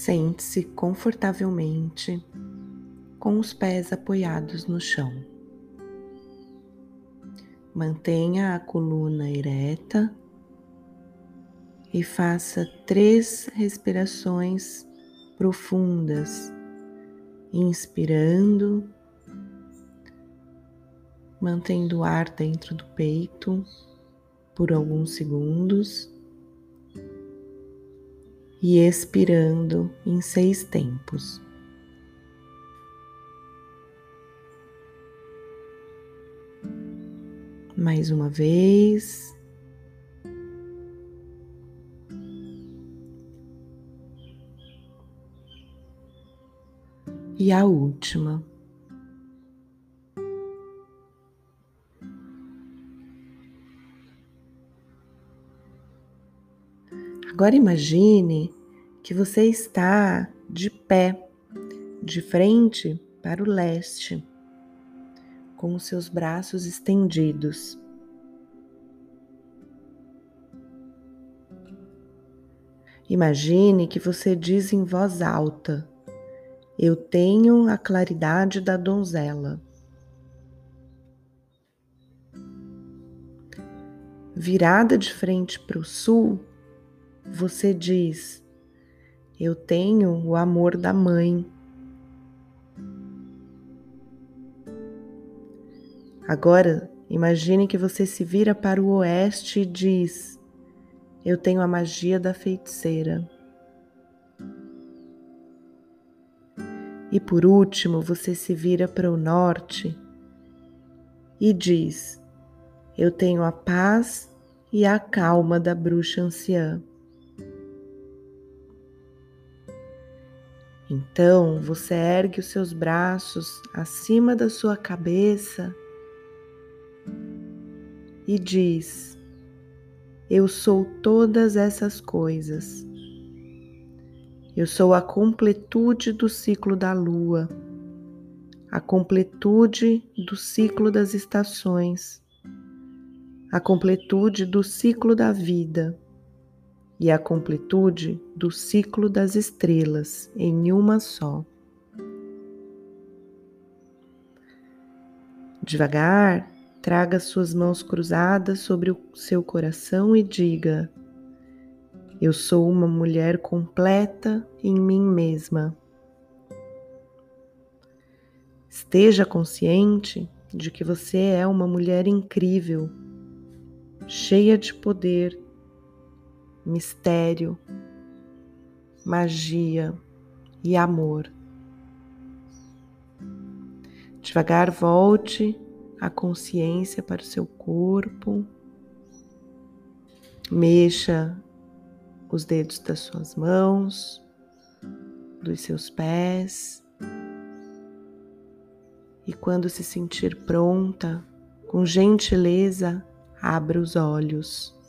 Sente-se confortavelmente com os pés apoiados no chão. Mantenha a coluna ereta e faça três respirações profundas, inspirando, mantendo o ar dentro do peito por alguns segundos e expirando em seis tempos. Mais uma vez. E a última. Agora imagine que você está de pé, de frente para o leste, com os seus braços estendidos. Imagine que você diz em voz alta: Eu tenho a claridade da donzela. Virada de frente para o sul, você diz: Eu tenho o amor da mãe. Agora, imagine que você se vira para o oeste e diz: Eu tenho a magia da feiticeira. E por último, você se vira para o norte e diz: Eu tenho a paz e a calma da bruxa anciã. Então você ergue os seus braços acima da sua cabeça e diz: Eu sou todas essas coisas. Eu sou a completude do ciclo da lua, a completude do ciclo das estações, a completude do ciclo da vida e a completude do ciclo das estrelas em uma só. Devagar, traga suas mãos cruzadas sobre o seu coração e diga: Eu sou uma mulher completa em mim mesma. Esteja consciente de que você é uma mulher incrível, cheia de poder mistério, magia e amor. Devagar volte a consciência para o seu corpo, mexa os dedos das suas mãos, dos seus pés. E quando se sentir pronta, com gentileza, abra os olhos.